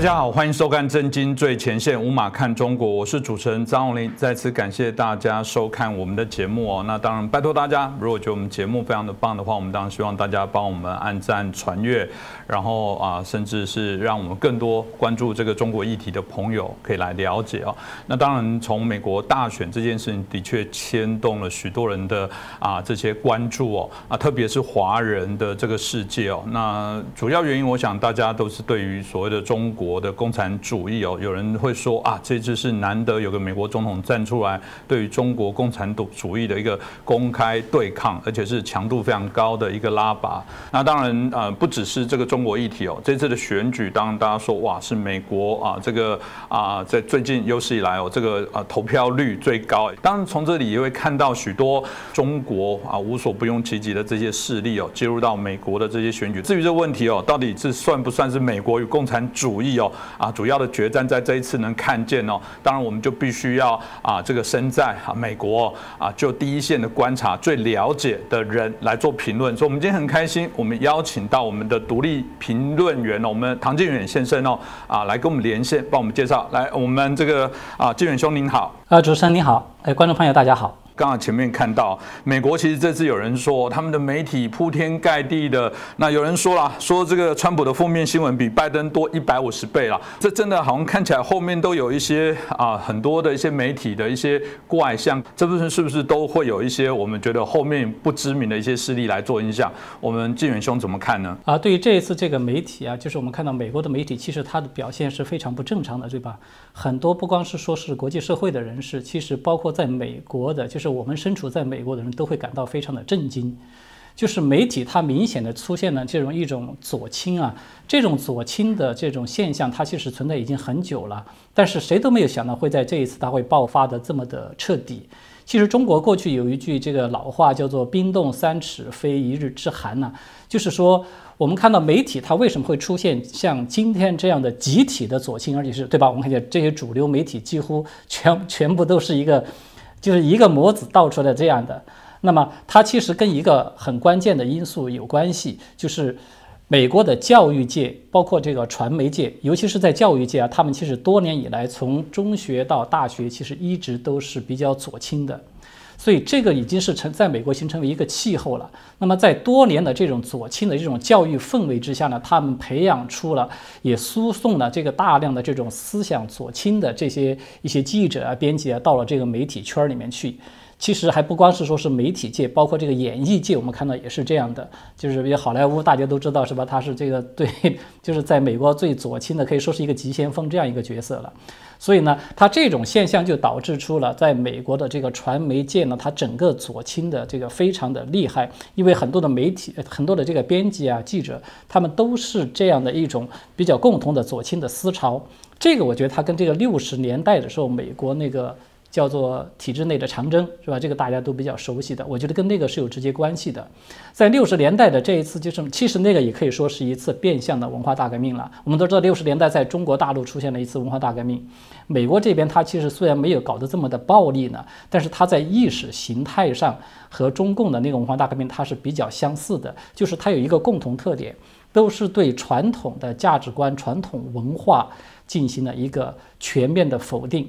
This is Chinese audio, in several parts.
大家好，欢迎收看《震惊最前线》，无马看中国，我是主持人张永林。再次感谢大家收看我们的节目哦。那当然，拜托大家，如果觉得我们节目非常的棒的话，我们当然希望大家帮我们按赞、传阅，然后啊，甚至是让我们更多关注这个中国议题的朋友可以来了解哦。那当然，从美国大选这件事情的确牵动了许多人的啊这些关注哦啊，特别是华人的这个世界哦。那主要原因，我想大家都是对于所谓的中国国的共产主义哦，有人会说啊，这次是难得有个美国总统站出来，对于中国共产主义的一个公开对抗，而且是强度非常高的一个拉拔。那当然呃，不只是这个中国议题哦，这次的选举，当然大家说哇，是美国啊，这个啊，在最近有史以来哦，这个啊投票率最高。当然从这里也会看到许多中国啊无所不用其极的这些势力哦，介入到美国的这些选举。至于这问题哦，到底是算不算是美国与共产主义哦？啊，主要的决战在这一次能看见哦。当然，我们就必须要啊，这个身在啊美国啊，就第一线的观察、最了解的人来做评论。所以，我们今天很开心，我们邀请到我们的独立评论员哦，我们唐建远先生哦，啊，来跟我们连线，帮我们介绍。来，我们这个啊，建远兄您好。啊，主持人您好，哎，观众朋友大家好。刚刚前面看到，美国其实这次有人说他们的媒体铺天盖地的，那有人说了，说这个川普的负面新闻比拜登多一百五十倍了，这真的好像看起来后面都有一些啊很多的一些媒体的一些怪象，这部分是不是都会有一些我们觉得后面不知名的一些势力来做影响？我们晋远兄怎么看呢？啊，对于这一次这个媒体啊，就是我们看到美国的媒体，其实它的表现是非常不正常的，对吧？很多不光是说是国际社会的人士，其实包括在美国的，就是我们身处在美国的人都会感到非常的震惊，就是媒体它明显的出现了这种一种左倾啊，这种左倾的这种现象，它其实存在已经很久了，但是谁都没有想到会在这一次它会爆发的这么的彻底。其实中国过去有一句这个老话叫做“冰冻三尺，非一日之寒”呐，就是说我们看到媒体它为什么会出现像今天这样的集体的左倾，而且是对吧？我们看见这些主流媒体几乎全全部都是一个。就是一个模子倒出来这样的，那么它其实跟一个很关键的因素有关系，就是美国的教育界，包括这个传媒界，尤其是在教育界啊，他们其实多年以来从中学到大学，其实一直都是比较左倾的。所以这个已经是成在美国形成为一个气候了。那么在多年的这种左倾的这种教育氛围之下呢，他们培养出了也输送了这个大量的这种思想左倾的这些一些记者啊、编辑啊，到了这个媒体圈里面去。其实还不光是说是媒体界，包括这个演艺界，我们看到也是这样的。就是比如好莱坞，大家都知道是吧？他是这个 对，就是在美国最左倾的，可以说是一个急先锋这样一个角色了。所以呢，它这种现象就导致出了在美国的这个传媒界呢，它整个左倾的这个非常的厉害，因为很多的媒体、很多的这个编辑啊、记者，他们都是这样的一种比较共同的左倾的思潮。这个我觉得它跟这个六十年代的时候美国那个。叫做体制内的长征，是吧？这个大家都比较熟悉的，我觉得跟那个是有直接关系的。在六十年代的这一次，就是其实那个也可以说是一次变相的文化大革命了。我们都知道，六十年代在中国大陆出现了一次文化大革命。美国这边它其实虽然没有搞得这么的暴力呢，但是它在意识形态上和中共的那个文化大革命它是比较相似的，就是它有一个共同特点，都是对传统的价值观、传统文化进行了一个全面的否定。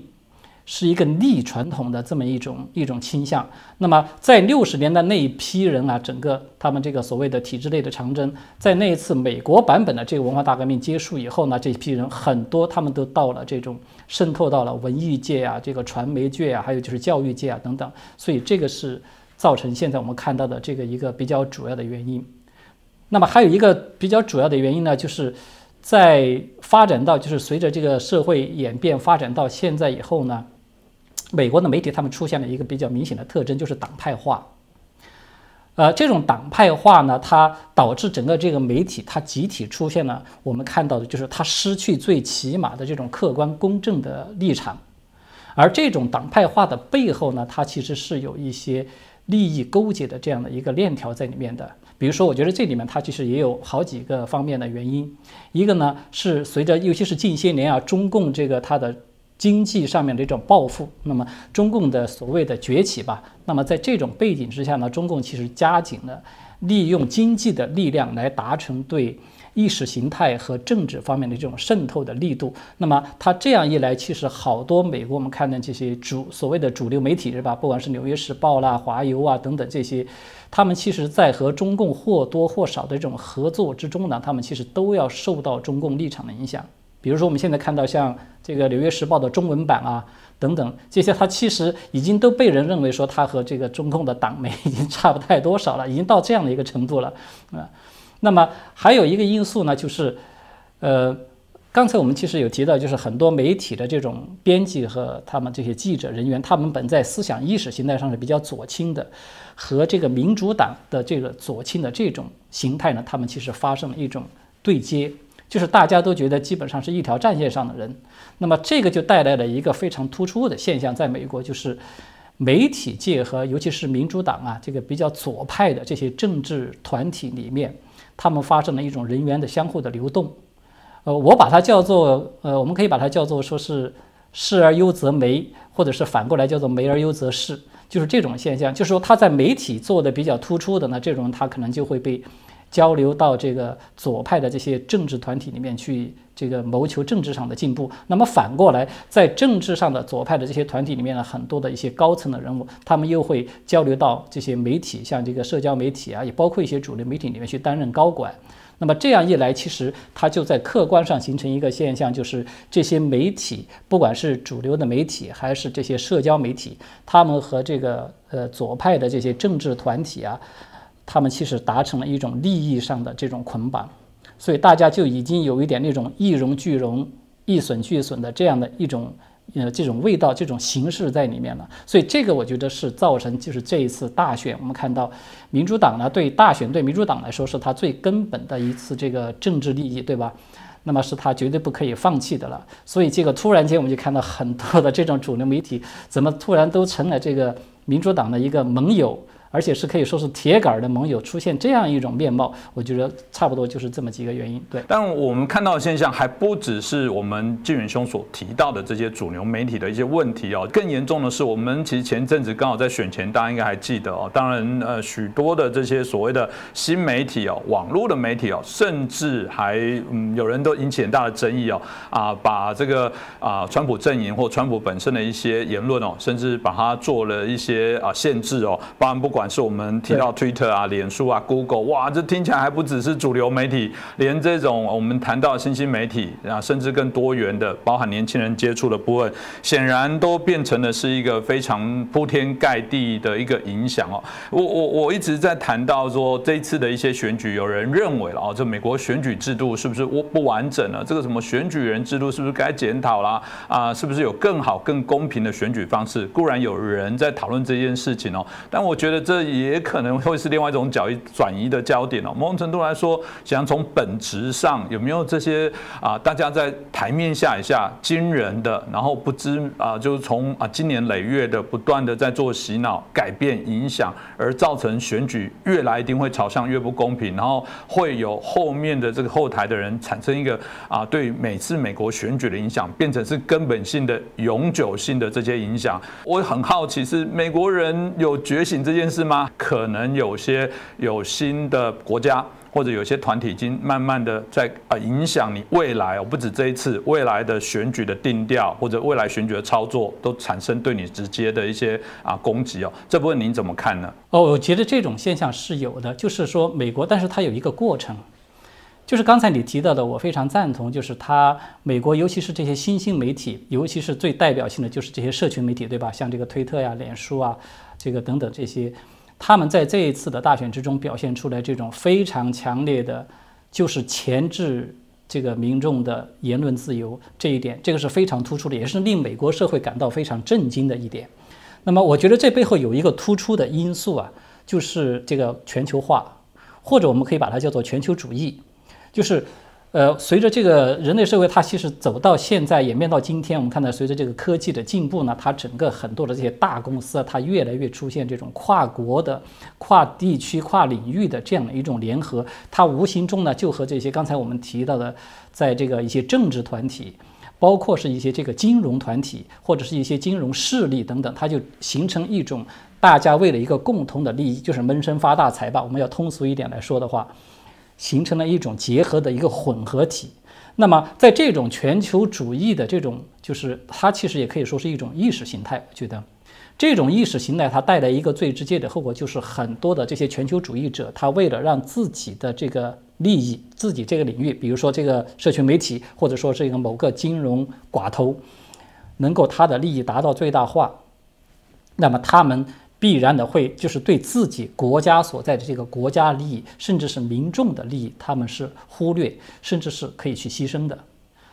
是一个逆传统的这么一种一种倾向。那么在六十年代那一批人啊，整个他们这个所谓的体制内的长征，在那一次美国版本的这个文化大革命结束以后呢，这批人很多他们都到了这种渗透到了文艺界啊，这个传媒界啊，还有就是教育界啊等等。所以这个是造成现在我们看到的这个一个比较主要的原因。那么还有一个比较主要的原因呢，就是在发展到就是随着这个社会演变发展到现在以后呢。美国的媒体他们出现了一个比较明显的特征，就是党派化。呃，这种党派化呢，它导致整个这个媒体它集体出现了我们看到的就是它失去最起码的这种客观公正的立场。而这种党派化的背后呢，它其实是有一些利益勾结的这样的一个链条在里面的。比如说，我觉得这里面它其实也有好几个方面的原因。一个呢是随着尤其是近些年啊，中共这个它的。经济上面的一种报复，那么中共的所谓的崛起吧，那么在这种背景之下呢，中共其实加紧了利用经济的力量来达成对意识形态和政治方面的这种渗透的力度。那么它这样一来，其实好多美国我们看的这些主所谓的主流媒体是吧？不管是《纽约时报》啦、华邮啊等等这些，他们其实在和中共或多或少的这种合作之中呢，他们其实都要受到中共立场的影响。比如说我们现在看到像这个《纽约时报》的中文版啊。等等，这些它其实已经都被人认为说它和这个中共的党媒已经差不太多少了，已经到这样的一个程度了啊。那么还有一个因素呢，就是呃，刚才我们其实有提到，就是很多媒体的这种编辑和他们这些记者人员，他们本在思想意识形态上是比较左倾的，和这个民主党的这个左倾的这种形态呢，他们其实发生了一种对接。就是大家都觉得基本上是一条战线上的人，那么这个就带来了一个非常突出的现象，在美国就是媒体界和尤其是民主党啊这个比较左派的这些政治团体里面，他们发生了一种人员的相互的流动。呃，我把它叫做呃，我们可以把它叫做说是视而优则媒，或者是反过来叫做媒而优则视，就是这种现象。就是说他在媒体做的比较突出的呢，这种他可能就会被。交流到这个左派的这些政治团体里面去，这个谋求政治上的进步。那么反过来，在政治上的左派的这些团体里面呢，很多的一些高层的人物，他们又会交流到这些媒体，像这个社交媒体啊，也包括一些主流媒体里面去担任高管。那么这样一来，其实它就在客观上形成一个现象，就是这些媒体，不管是主流的媒体还是这些社交媒体，他们和这个呃左派的这些政治团体啊。他们其实达成了一种利益上的这种捆绑，所以大家就已经有一点那种一荣俱荣、一损俱损的这样的一种呃这种味道、这种形式在里面了。所以这个我觉得是造成就是这一次大选，我们看到民主党呢对大选对民主党来说是他最根本的一次这个政治利益，对吧？那么是他绝对不可以放弃的了。所以这个突然间我们就看到很多的这种主流媒体怎么突然都成了这个民主党的一个盟友。而且是可以说是铁杆的盟友出现这样一种面貌，我觉得差不多就是这么几个原因。对，但我们看到的现象还不只是我们纪远兄所提到的这些主流媒体的一些问题哦，更严重的是，我们其实前阵子刚好在选前，大家应该还记得哦。当然，呃，许多的这些所谓的新媒体哦，网络的媒体哦，甚至还嗯，有人都引起很大的争议哦，啊，把这个啊，川普阵营或川普本身的一些言论哦，甚至把它做了一些啊限制哦，包含不管。是我们提到 Twitter 啊、脸书啊、Google，哇，这听起来还不只是主流媒体，连这种我们谈到新兴媒体啊，甚至更多元的，包含年轻人接触的部分，显然都变成了是一个非常铺天盖地的一个影响哦。我我我一直在谈到说，这一次的一些选举，有人认为了哦，这美国选举制度是不是不不完整了？这个什么选举人制度是不是该检讨啦？啊，是不是有更好、更公平的选举方式？固然有人在讨论这件事情哦，但我觉得。这这也可能会是另外一种角转移的焦点哦。某种程度来说，想从本质上有没有这些啊，大家在台面下一下惊人的，然后不知啊，就是从啊今年累月的不断的在做洗脑、改变、影响，而造成选举越来一定会朝向越不公平，然后会有后面的这个后台的人产生一个啊，对每次美国选举的影响变成是根本性的、永久性的这些影响。我很好奇，是美国人有觉醒这件事。是吗？可能有些有新的国家或者有些团体已经慢慢的在啊影响你未来哦，不止这一次未来的选举的定调或者未来选举的操作都产生对你直接的一些啊攻击哦。这部分您怎么看呢？哦，我觉得这种现象是有的，就是说美国，但是它有一个过程，就是刚才你提到的，我非常赞同，就是它美国尤其是这些新兴媒体，尤其是最代表性的就是这些社群媒体，对吧？像这个推特呀、脸书啊。这个等等这些，他们在这一次的大选之中表现出来这种非常强烈的，就是钳制这个民众的言论自由这一点，这个是非常突出的，也是令美国社会感到非常震惊的一点。那么，我觉得这背后有一个突出的因素啊，就是这个全球化，或者我们可以把它叫做全球主义，就是。呃，随着这个人类社会，它其实走到现在，演变到今天，我们看到随着这个科技的进步呢，它整个很多的这些大公司啊，它越来越出现这种跨国的、跨地区、跨领域的这样的一种联合，它无形中呢，就和这些刚才我们提到的，在这个一些政治团体，包括是一些这个金融团体或者是一些金融势力等等，它就形成一种大家为了一个共同的利益，就是闷声发大财吧。我们要通俗一点来说的话。形成了一种结合的一个混合体。那么，在这种全球主义的这种，就是它其实也可以说是一种意识形态。我觉得，这种意识形态它带来一个最直接的后果，就是很多的这些全球主义者，他为了让自己的这个利益、自己这个领域，比如说这个社群媒体，或者说是一个某个金融寡头，能够他的利益达到最大化，那么他们。必然的会就是对自己国家所在的这个国家利益，甚至是民众的利益，他们是忽略，甚至是可以去牺牲的。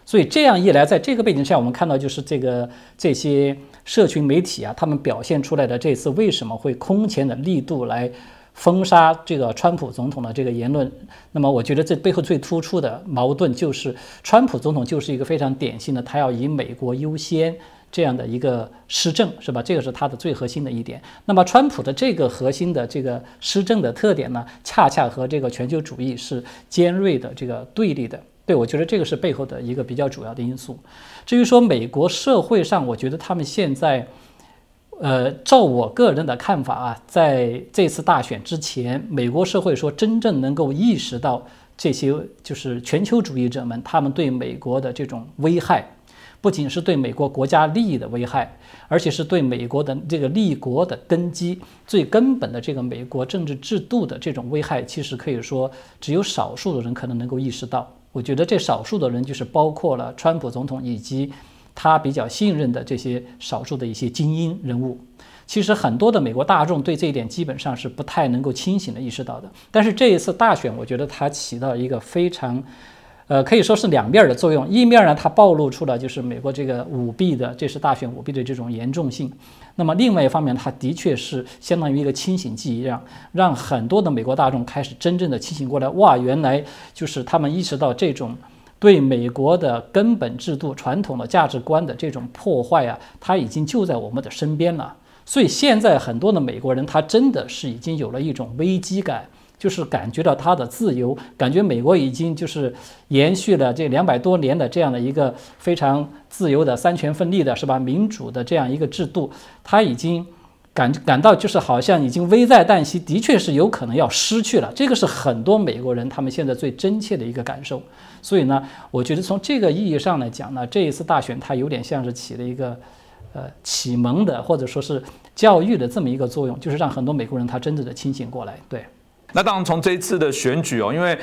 所以这样一来，在这个背景下，我们看到就是这个这些社群媒体啊，他们表现出来的这次为什么会空前的力度来封杀这个川普总统的这个言论？那么，我觉得这背后最突出的矛盾就是，川普总统就是一个非常典型的，他要以美国优先。这样的一个施政是吧？这个是它的最核心的一点。那么，川普的这个核心的这个施政的特点呢，恰恰和这个全球主义是尖锐的这个对立的。对我觉得这个是背后的一个比较主要的因素。至于说美国社会上，我觉得他们现在，呃，照我个人的看法啊，在这次大选之前，美国社会说真正能够意识到这些就是全球主义者们他们对美国的这种危害。不仅是对美国国家利益的危害，而且是对美国的这个立国的根基、最根本的这个美国政治制度的这种危害，其实可以说只有少数的人可能能够意识到。我觉得这少数的人就是包括了川普总统以及他比较信任的这些少数的一些精英人物。其实很多的美国大众对这一点基本上是不太能够清醒的意识到的。但是这一次大选，我觉得它起到一个非常。呃，可以说是两面的作用。一面呢，它暴露出了就是美国这个舞弊的，这是大选舞弊的这种严重性。那么另外一方面，它的确是相当于一个清醒剂一样，让很多的美国大众开始真正的清醒过来。哇，原来就是他们意识到这种对美国的根本制度、传统的价值观的这种破坏啊，它已经就在我们的身边了。所以现在很多的美国人，他真的是已经有了一种危机感。就是感觉到他的自由，感觉美国已经就是延续了这两百多年的这样的一个非常自由的三权分立的是吧？民主的这样一个制度，他已经感感到就是好像已经危在旦夕，的确是有可能要失去了。这个是很多美国人他们现在最真切的一个感受。所以呢，我觉得从这个意义上来讲呢，这一次大选它有点像是起了一个呃启蒙的或者说是教育的这么一个作用，就是让很多美国人他真正的清醒过来。对。那当然，从这一次的选举哦，因为。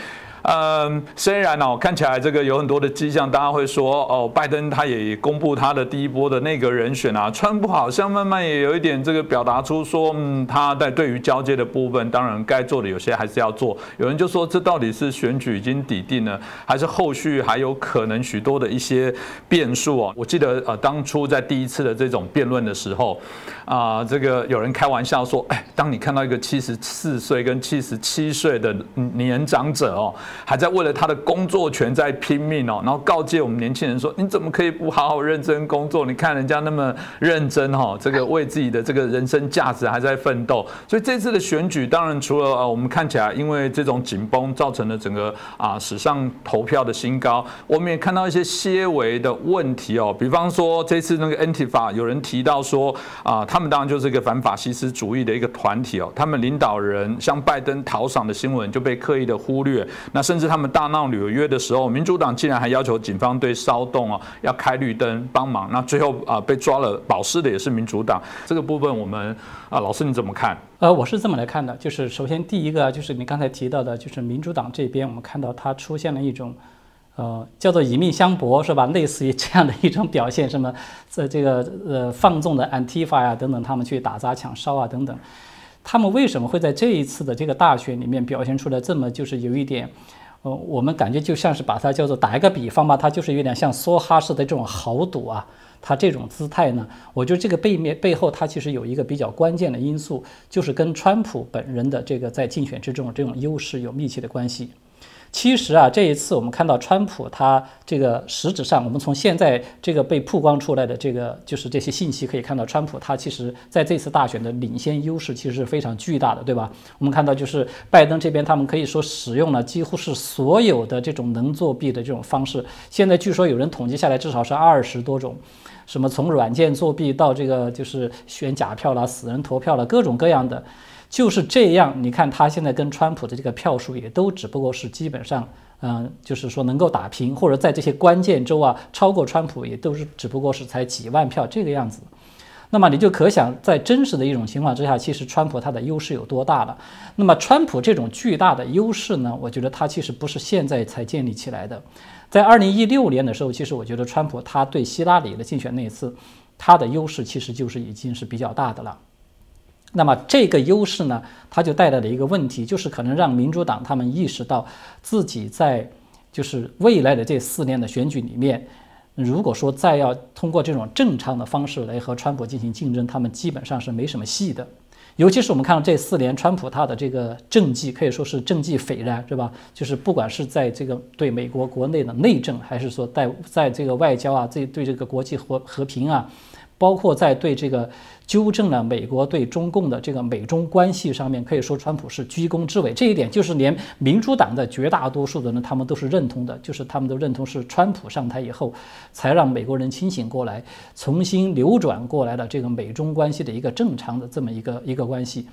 嗯，虽然哦，看起来这个有很多的迹象，大家会说哦，拜登他也公布他的第一波的那个人选啊，川普好像慢慢也有一点这个表达出说，嗯，他在对于交接的部分，当然该做的有些还是要做。有人就说，这到底是选举已经抵定了，还是后续还有可能许多的一些变数哦？我记得呃，当初在第一次的这种辩论的时候，啊，这个有人开玩笑说，哎，当你看到一个七十四岁跟七十七岁的年长者哦。还在为了他的工作权在拼命哦，然后告诫我们年轻人说：“你怎么可以不好好认真工作？你看人家那么认真哈，这个为自己的这个人生价值还在奋斗。”所以这次的选举，当然除了呃我们看起来因为这种紧绷造成了整个啊史上投票的新高，我们也看到一些些微的问题哦，比方说这次那个 ntifa 有人提到说啊，他们当然就是一个反法西斯主义的一个团体哦，他们领导人向拜登讨赏的新闻就被刻意的忽略，那。甚至他们大闹纽约的时候，民主党竟然还要求警方对骚动啊要开绿灯帮忙。那最后啊被抓了保释的也是民主党。这个部分我们啊老师你怎么看？呃，我是这么来看的，就是首先第一个就是你刚才提到的，就是民主党这边我们看到它出现了一种呃叫做以命相搏是吧？类似于这样的一种表现，什么在这个呃放纵的 Antifa 呀等等，他们去打砸抢烧啊等等。他们为什么会在这一次的这个大选里面表现出来这么就是有一点，呃，我们感觉就像是把它叫做打一个比方吧，它就是有点像梭哈式的这种豪赌啊，它这种姿态呢，我觉得这个背面背后它其实有一个比较关键的因素，就是跟川普本人的这个在竞选之中这种优势有密切的关系。其实啊，这一次我们看到川普他这个实质上，我们从现在这个被曝光出来的这个就是这些信息可以看到，川普他其实在这次大选的领先优势其实是非常巨大的，对吧？我们看到就是拜登这边他们可以说使用了几乎是所有的这种能作弊的这种方式，现在据说有人统计下来至少是二十多种，什么从软件作弊到这个就是选假票啦、死人投票啦，各种各样的。就是这样，你看他现在跟川普的这个票数也都只不过是基本上，嗯，就是说能够打平，或者在这些关键州啊超过川普也都是只不过是才几万票这个样子。那么你就可想，在真实的一种情况之下，其实川普他的优势有多大了。那么川普这种巨大的优势呢，我觉得他其实不是现在才建立起来的。在二零一六年的时候，其实我觉得川普他对希拉里的竞选那一次，他的优势其实就是已经是比较大的了。那么这个优势呢，它就带来了一个问题，就是可能让民主党他们意识到自己在就是未来的这四年的选举里面。如果说再要通过这种正常的方式来和川普进行竞争，他们基本上是没什么戏的。尤其是我们看到这四年，川普他的这个政绩可以说是政绩斐然，是吧？就是不管是在这个对美国国内的内政，还是说在在这个外交啊，这对这个国际和和平啊。包括在对这个纠正了美国对中共的这个美中关系上面，可以说川普是居功至伟。这一点就是连民主党的绝大多数的人，他们都是认同的，就是他们都认同是川普上台以后，才让美国人清醒过来，重新扭转过来了这个美中关系的一个正常的这么一个一个关系。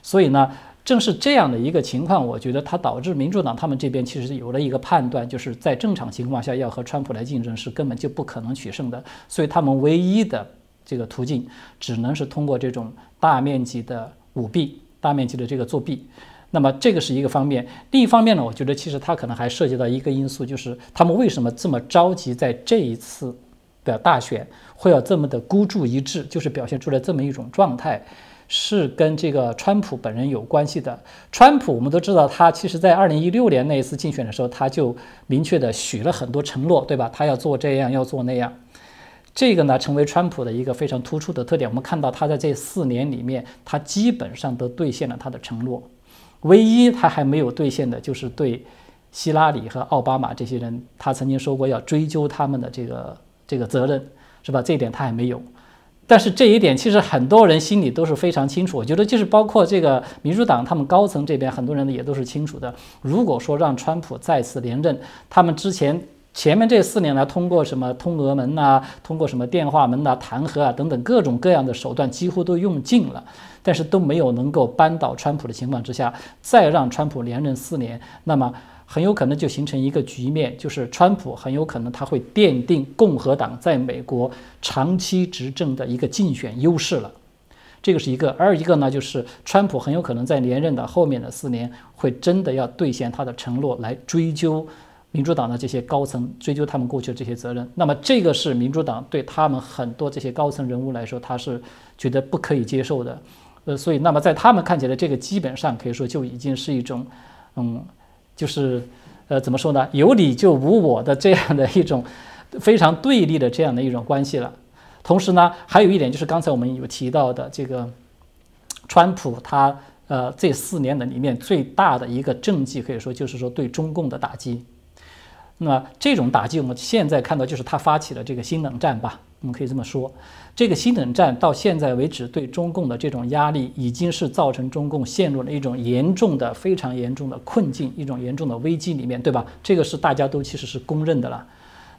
所以呢，正是这样的一个情况，我觉得它导致民主党他们这边其实有了一个判断，就是在正常情况下要和川普来竞争是根本就不可能取胜的。所以他们唯一的。这个途径只能是通过这种大面积的舞弊、大面积的这个作弊。那么这个是一个方面。另一方面呢，我觉得其实它可能还涉及到一个因素，就是他们为什么这么着急在这一次的大选会要这么的孤注一掷，就是表现出来这么一种状态，是跟这个川普本人有关系的。川普我们都知道，他其实在二零一六年那一次竞选的时候，他就明确的许了很多承诺，对吧？他要做这样，要做那样。这个呢，成为川普的一个非常突出的特点。我们看到他在这四年里面，他基本上都兑现了他的承诺。唯一他还没有兑现的，就是对希拉里和奥巴马这些人，他曾经说过要追究他们的这个这个责任，是吧？这一点他还没有。但是这一点，其实很多人心里都是非常清楚。我觉得，就是包括这个民主党他们高层这边，很多人呢也都是清楚的。如果说让川普再次连任，他们之前。前面这四年呢，通过什么通俄门呐，通过什么电话门呐、弹劾啊等等各种各样的手段，几乎都用尽了，但是都没有能够扳倒川普的情况之下，再让川普连任四年，那么很有可能就形成一个局面，就是川普很有可能他会奠定共和党在美国长期执政的一个竞选优势了。这个是一个，二一个呢，就是川普很有可能在连任的后面的四年，会真的要兑现他的承诺来追究。民主党的这些高层追究他们过去的这些责任，那么这个是民主党对他们很多这些高层人物来说，他是觉得不可以接受的。呃，所以那么在他们看起来，这个基本上可以说就已经是一种，嗯，就是呃怎么说呢，有理就无我的这样的一种非常对立的这样的一种关系了。同时呢，还有一点就是刚才我们有提到的这个，川普他呃这四年的里面最大的一个政绩，可以说就是说对中共的打击。那么这种打击，我们现在看到就是他发起了这个新冷战吧，我们可以这么说。这个新冷战到现在为止，对中共的这种压力，已经是造成中共陷入了一种严重的、非常严重的困境，一种严重的危机里面，对吧？这个是大家都其实是公认的了。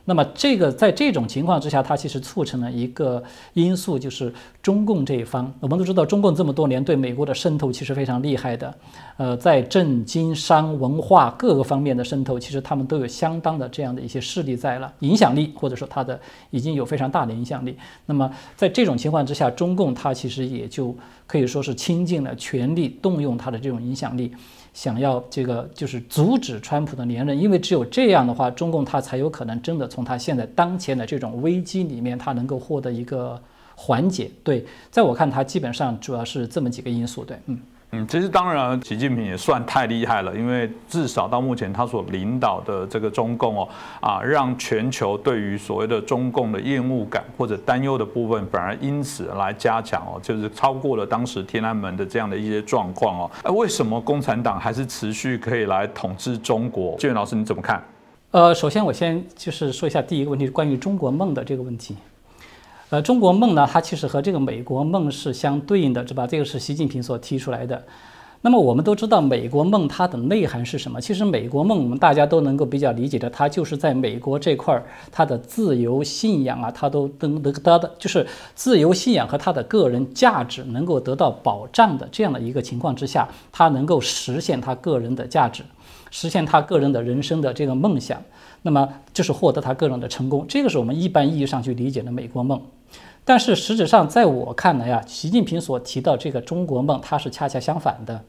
那么，这个在这种情况之下，它其实促成了一个因素，就是中共这一方。我们都知道，中共这么多年对美国的渗透其实非常厉害的，呃，在政经商文化各个方面的渗透，其实他们都有相当的这样的一些势力在了，影响力或者说它的已经有非常大的影响力。那么，在这种情况之下，中共它其实也就可以说是倾尽了全力，动用它的这种影响力。想要这个就是阻止川普的连任，因为只有这样的话，中共他才有可能真的从他现在当前的这种危机里面，他能够获得一个缓解。对，在我看，他基本上主要是这么几个因素。对，嗯。嗯，其实当然，习近平也算太厉害了，因为至少到目前他所领导的这个中共哦，啊，让全球对于所谓的中共的厌恶感或者担忧的部分，反而因此来加强哦，就是超过了当时天安门的这样的一些状况哦。哎，为什么共产党还是持续可以来统治中国？建元老师你怎么看？呃，首先我先就是说一下第一个问题，关于中国梦的这个问题。呃，中国梦呢，它其实和这个美国梦是相对应的，是吧？这个是习近平所提出来的。那么我们都知道美国梦它的内涵是什么？其实美国梦我们大家都能够比较理解的，它就是在美国这块儿，它的自由信仰啊，它都能得到，就是自由信仰和他的个人价值能够得到保障的这样的一个情况之下，他能够实现他个人的价值，实现他个人的人生的这个梦想，那么就是获得他个人的成功。这个是我们一般意义上去理解的美国梦。但是实质上，在我看来啊，习近平所提到这个中国梦，它是恰恰相反的。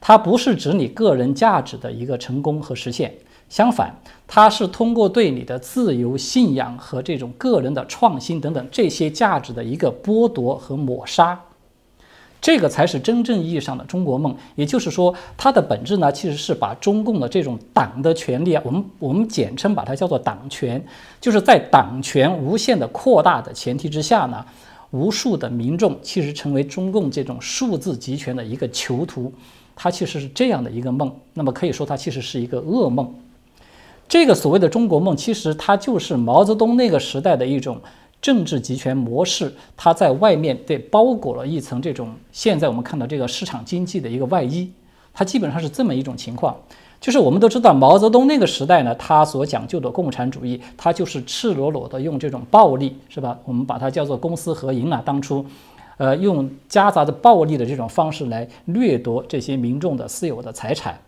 它不是指你个人价值的一个成功和实现，相反，它是通过对你的自由信仰和这种个人的创新等等这些价值的一个剥夺和抹杀，这个才是真正意义上的中国梦。也就是说，它的本质呢，其实是把中共的这种党的权利啊，我们我们简称把它叫做党权，就是在党权无限的扩大的前提之下呢，无数的民众其实成为中共这种数字集权的一个囚徒。它其实是这样的一个梦，那么可以说它其实是一个噩梦。这个所谓的中国梦，其实它就是毛泽东那个时代的一种政治集权模式，它在外面对包裹了一层这种现在我们看到这个市场经济的一个外衣，它基本上是这么一种情况。就是我们都知道毛泽东那个时代呢，他所讲究的共产主义，它就是赤裸裸的用这种暴力，是吧？我们把它叫做公私合营啊，当初。呃，用夹杂着暴力的这种方式来掠夺这些民众的私有的财产。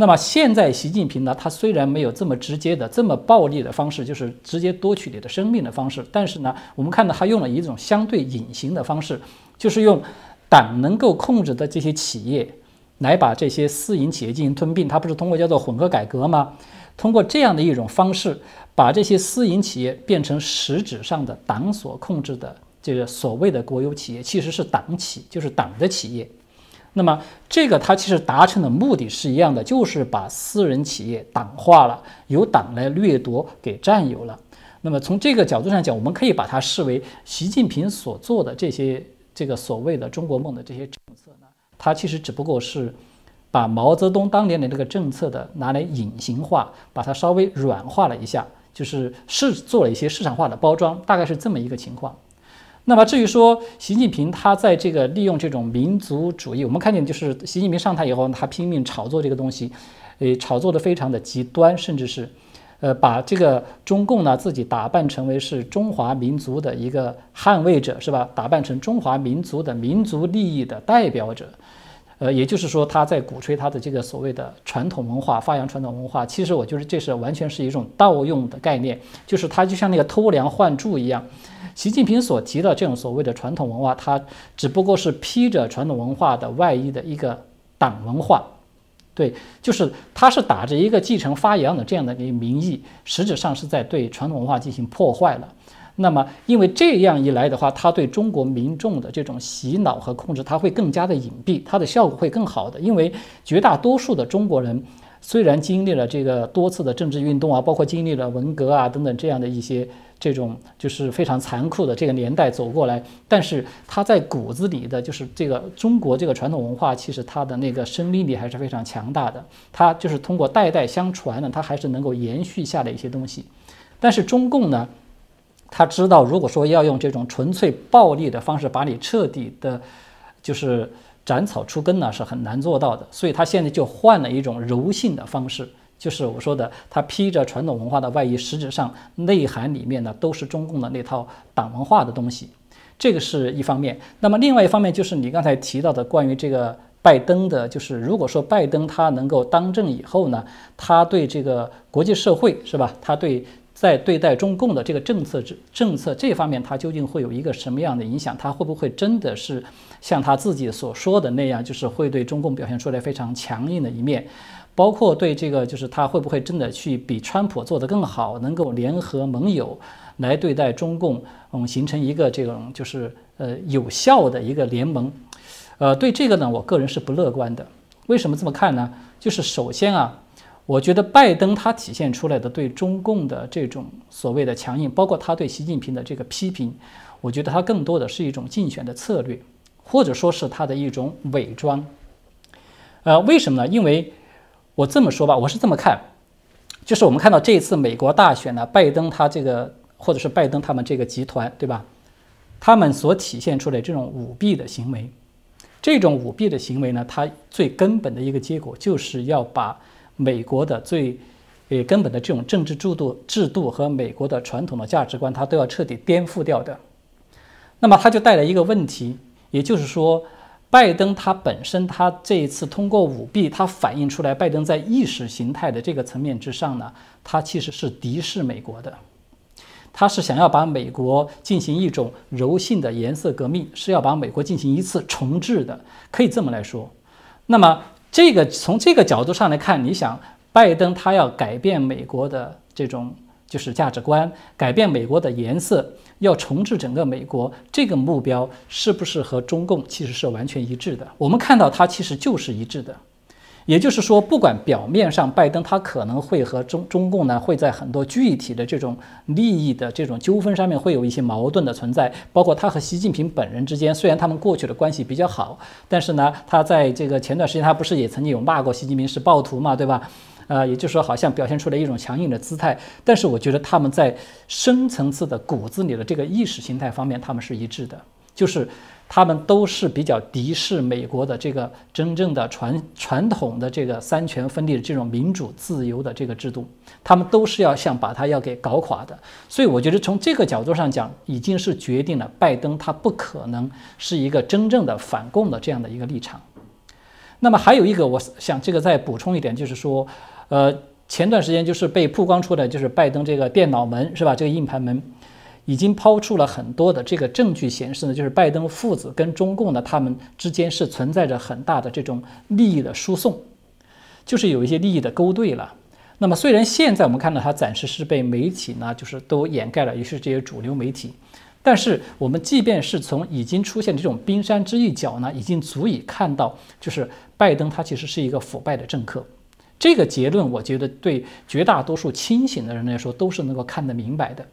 那么现在习近平呢，他虽然没有这么直接的、这么暴力的方式，就是直接夺取你的生命的方式，但是呢，我们看到他用了一种相对隐形的方式，就是用党能够控制的这些企业来把这些私营企业进行吞并。他不是通过叫做混合改革吗？通过这样的一种方式，把这些私营企业变成实质上的党所控制的。这个所谓的国有企业其实是党企，就是党的企业。那么这个它其实达成的目的是一样的，就是把私人企业党化了，由党来掠夺给占有了。那么从这个角度上讲，我们可以把它视为习近平所做的这些这个所谓的中国梦的这些政策呢，它其实只不过是把毛泽东当年的这个政策的拿来隐形化，把它稍微软化了一下，就是是做了一些市场化的包装，大概是这么一个情况。那么至于说习近平他在这个利用这种民族主义，我们看见就是习近平上台以后，他拼命炒作这个东西，诶，炒作的非常的极端，甚至是，呃，把这个中共呢自己打扮成为是中华民族的一个捍卫者，是吧？打扮成中华民族的民族利益的代表者，呃，也就是说他在鼓吹他的这个所谓的传统文化，发扬传统文化。其实我觉得这是完全是一种盗用的概念，就是他就像那个偷梁换柱一样。习近平所提的这种所谓的传统文化，它只不过是披着传统文化的外衣的一个党文化，对，就是它是打着一个继承发扬的这样的一个名义，实质上是在对传统文化进行破坏了。那么，因为这样一来的话，它对中国民众的这种洗脑和控制，它会更加的隐蔽，它的效果会更好的。因为绝大多数的中国人虽然经历了这个多次的政治运动啊，包括经历了文革啊等等这样的一些。这种就是非常残酷的这个年代走过来，但是他在骨子里的就是这个中国这个传统文化，其实它的那个生命力还是非常强大的。它就是通过代代相传呢，它还是能够延续下来一些东西。但是中共呢，他知道如果说要用这种纯粹暴力的方式把你彻底的，就是斩草除根呢，是很难做到的。所以他现在就换了一种柔性的方式。就是我说的，他披着传统文化的外衣，实质上内涵里面呢都是中共的那套党文化的东西，这个是一方面。那么另外一方面就是你刚才提到的关于这个拜登的，就是如果说拜登他能够当政以后呢，他对这个国际社会是吧？他对在对待中共的这个政策政政策这方面，他究竟会有一个什么样的影响？他会不会真的是像他自己所说的那样，就是会对中共表现出来非常强硬的一面？包括对这个，就是他会不会真的去比川普做得更好，能够联合盟友来对待中共，嗯，形成一个这种就是呃有效的一个联盟，呃，对这个呢，我个人是不乐观的。为什么这么看呢？就是首先啊，我觉得拜登他体现出来的对中共的这种所谓的强硬，包括他对习近平的这个批评，我觉得他更多的是一种竞选的策略，或者说是他的一种伪装。呃，为什么呢？因为我这么说吧，我是这么看，就是我们看到这一次美国大选呢，拜登他这个或者是拜登他们这个集团，对吧？他们所体现出来这种舞弊的行为，这种舞弊的行为呢，它最根本的一个结果就是要把美国的最呃根本的这种政治制度制度和美国的传统的价值观，它都要彻底颠覆掉的。那么它就带来一个问题，也就是说，拜登他本身他这一次通过舞弊，他反映出来，拜登在意识形态的这个层面之上呢，他其实是敌视美国的。他是想要把美国进行一种柔性的颜色革命，是要把美国进行一次重置的，可以这么来说。那么，这个从这个角度上来看，你想，拜登他要改变美国的这种就是价值观，改变美国的颜色，要重置整个美国，这个目标是不是和中共其实是完全一致的？我们看到它其实就是一致的。也就是说，不管表面上拜登他可能会和中中共呢会在很多具体的这种利益的这种纠纷上面会有一些矛盾的存在，包括他和习近平本人之间，虽然他们过去的关系比较好，但是呢，他在这个前段时间他不是也曾经有骂过习近平是暴徒嘛，对吧？呃，也就是说好像表现出了一种强硬的姿态，但是我觉得他们在深层次的骨子里的这个意识形态方面，他们是一致的，就是。他们都是比较敌视美国的这个真正的传传统的这个三权分立的这种民主自由的这个制度，他们都是要想把它要给搞垮的。所以我觉得从这个角度上讲，已经是决定了拜登他不可能是一个真正的反共的这样的一个立场。那么还有一个，我想这个再补充一点，就是说，呃，前段时间就是被曝光出的，就是拜登这个电脑门是吧？这个硬盘门。已经抛出了很多的这个证据，显示呢，就是拜登父子跟中共呢，他们之间是存在着很大的这种利益的输送，就是有一些利益的勾兑了。那么虽然现在我们看到他暂时是被媒体呢，就是都掩盖了，也是这些主流媒体，但是我们即便是从已经出现这种冰山之一角呢，已经足以看到，就是拜登他其实是一个腐败的政客。这个结论，我觉得对绝大多数清醒的人来说都是能够看得明白的。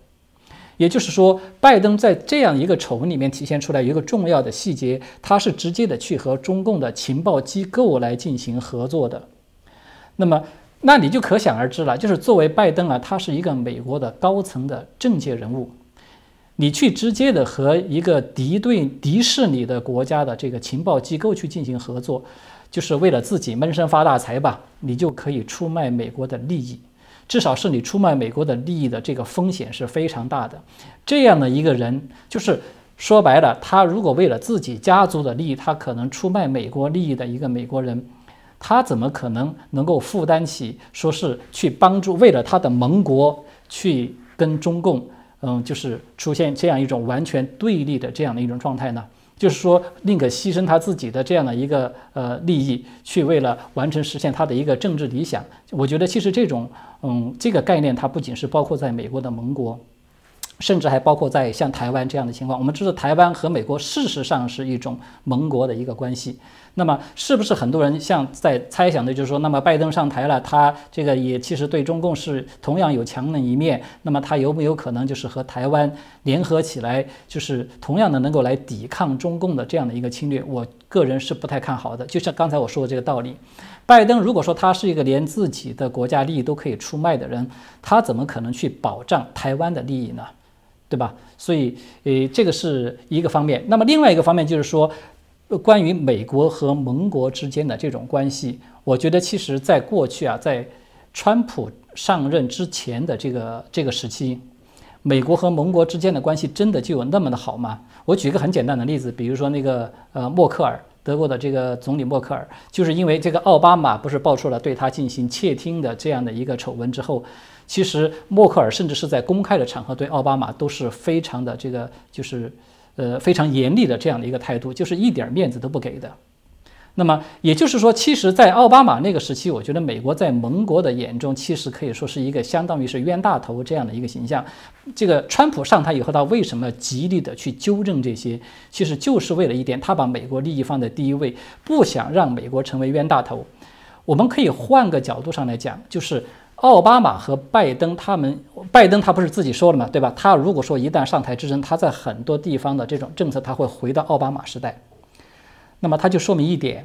也就是说，拜登在这样一个丑闻里面体现出来一个重要的细节，他是直接的去和中共的情报机构来进行合作的。那么，那你就可想而知了，就是作为拜登啊，他是一个美国的高层的政界人物，你去直接的和一个敌对、敌视你的国家的这个情报机构去进行合作，就是为了自己闷声发大财吧？你就可以出卖美国的利益。至少是你出卖美国的利益的这个风险是非常大的。这样的一个人，就是说白了，他如果为了自己家族的利益，他可能出卖美国利益的一个美国人，他怎么可能能够负担起说是去帮助为了他的盟国去跟中共，嗯，就是出现这样一种完全对立的这样的一种状态呢？就是说，宁可牺牲他自己的这样的一个呃利益，去为了完成实现他的一个政治理想。我觉得其实这种嗯这个概念，它不仅是包括在美国的盟国。甚至还包括在像台湾这样的情况，我们知道台湾和美国事实上是一种盟国的一个关系。那么，是不是很多人像在猜想的，就是说，那么拜登上台了，他这个也其实对中共是同样有强硬一面。那么，他有没有可能就是和台湾联合起来，就是同样的能够来抵抗中共的这样的一个侵略？我个人是不太看好的。就像刚才我说的这个道理，拜登如果说他是一个连自己的国家利益都可以出卖的人，他怎么可能去保障台湾的利益呢？对吧？所以，呃，这个是一个方面。那么另外一个方面就是说，关于美国和盟国之间的这种关系，我觉得其实在过去啊，在川普上任之前的这个这个时期，美国和盟国之间的关系真的就有那么的好吗？我举个很简单的例子，比如说那个呃默克尔，德国的这个总理默克尔，就是因为这个奥巴马不是爆出了对他进行窃听的这样的一个丑闻之后。其实，默克尔甚至是在公开的场合对奥巴马都是非常的这个，就是，呃，非常严厉的这样的一个态度，就是一点面子都不给的。那么也就是说，其实，在奥巴马那个时期，我觉得美国在盟国的眼中，其实可以说是一个相当于是冤大头这样的一个形象。这个川普上台以后，他为什么极力的去纠正这些？其实就是为了一点，他把美国利益放在第一位，不想让美国成为冤大头。我们可以换个角度上来讲，就是。奥巴马和拜登，他们拜登他不是自己说了嘛，对吧？他如果说一旦上台之争，他在很多地方的这种政策，他会回到奥巴马时代。那么他就说明一点，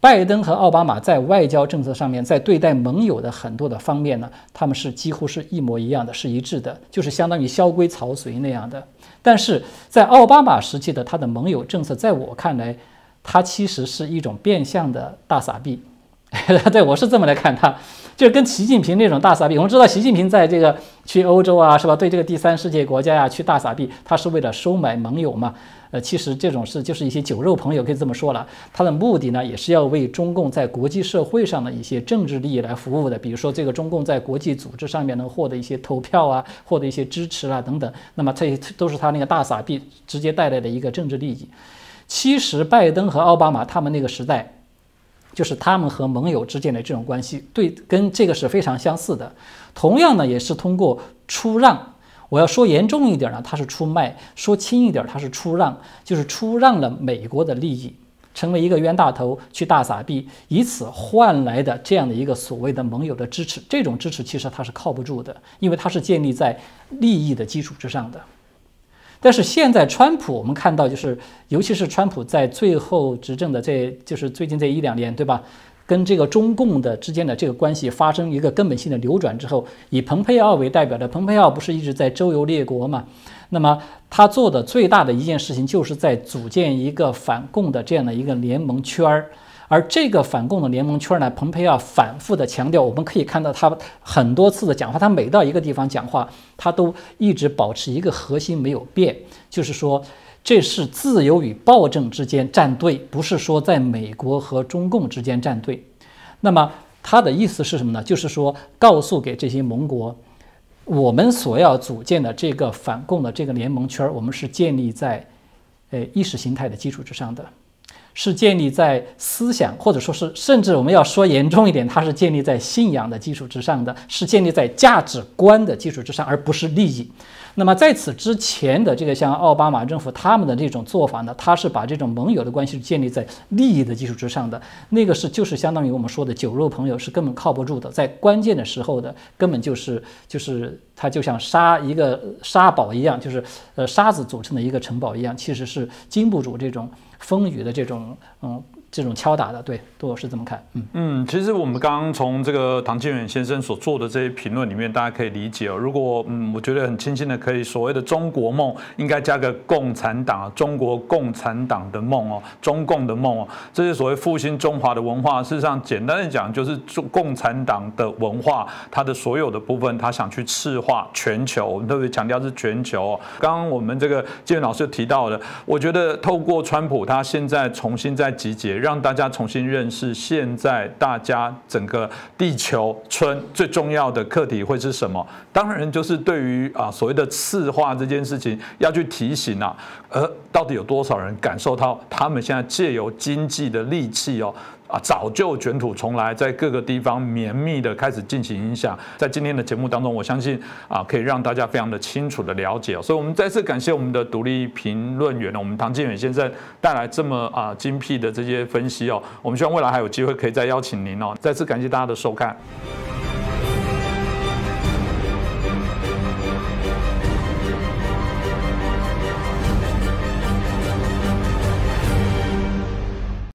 拜登和奥巴马在外交政策上面，在对待盟友的很多的方面呢，他们是几乎是一模一样的，是一致的，就是相当于萧规曹随那样的。但是在奥巴马时期的他的盟友政策，在我看来，他其实是一种变相的大傻逼。对我是这么来看他，就是跟习近平那种大傻逼。我们知道习近平在这个去欧洲啊，是吧？对这个第三世界国家呀，去大傻逼，他是为了收买盟友嘛。呃，其实这种事就是一些酒肉朋友可以这么说了。他的目的呢，也是要为中共在国际社会上的一些政治利益来服务的。比如说，这个中共在国际组织上面能获得一些投票啊，获得一些支持啊等等。那么这些都是他那个大傻逼直接带来的一个政治利益。其实，拜登和奥巴马他们那个时代。就是他们和盟友之间的这种关系，对，跟这个是非常相似的。同样呢，也是通过出让。我要说严重一点呢，他是出卖；说轻一点，他是出让，就是出让了美国的利益，成为一个冤大头去大撒币，以此换来的这样的一个所谓的盟友的支持。这种支持其实它是靠不住的，因为它是建立在利益的基础之上的。但是现在，川普我们看到，就是尤其是川普在最后执政的，这就是最近这一两年，对吧？跟这个中共的之间的这个关系发生一个根本性的扭转之后，以蓬佩奥为代表的蓬佩奥不是一直在周游列国嘛？那么他做的最大的一件事情，就是在组建一个反共的这样的一个联盟圈儿。而这个反共的联盟圈呢，蓬佩奥反复的强调，我们可以看到他很多次的讲话，他每到一个地方讲话，他都一直保持一个核心没有变，就是说这是自由与暴政之间站队，不是说在美国和中共之间站队。那么他的意思是什么呢？就是说告诉给这些盟国，我们所要组建的这个反共的这个联盟圈，我们是建立在呃意识形态的基础之上的。是建立在思想，或者说是甚至我们要说严重一点，它是建立在信仰的基础之上的，是建立在价值观的基础之上，而不是利益。那么在此之前的这个像奥巴马政府他们的这种做法呢，他是把这种盟友的关系建立在利益的基础之上的，那个是就是相当于我们说的酒肉朋友是根本靠不住的，在关键的时候的根本就是就是他就像沙一个沙堡一样，就是呃沙子组成的一个城堡一样，其实是经不住这种。风雨的这种，嗯。这种敲打的，对，杜老师怎么看？嗯嗯，其实我们刚刚从这个唐建远先生所做的这些评论里面，大家可以理解哦。如果嗯，我觉得很清新的，可以所谓的中国梦，应该加个共产党，中国共产党的梦哦，中共的梦哦，这些所谓复兴中华的文化，事实上简单的讲，就是中共产党的文化，它的所有的部分，他想去赤化全球，我们特别强调是全球。刚刚我们这个建远老师提到的，我觉得透过川普，他现在重新再集结。让大家重新认识，现在大家整个地球村最重要的课题会是什么？当然就是对于啊所谓的次化这件事情要去提醒啊，而到底有多少人感受到他们现在借由经济的利器哦？啊，早就卷土重来，在各个地方绵密的开始进行影响。在今天的节目当中，我相信啊，可以让大家非常的清楚的了解。所以，我们再次感谢我们的独立评论员呢，我们唐建远先生带来这么啊精辟的这些分析哦。我们希望未来还有机会可以再邀请您哦。再次感谢大家的收看。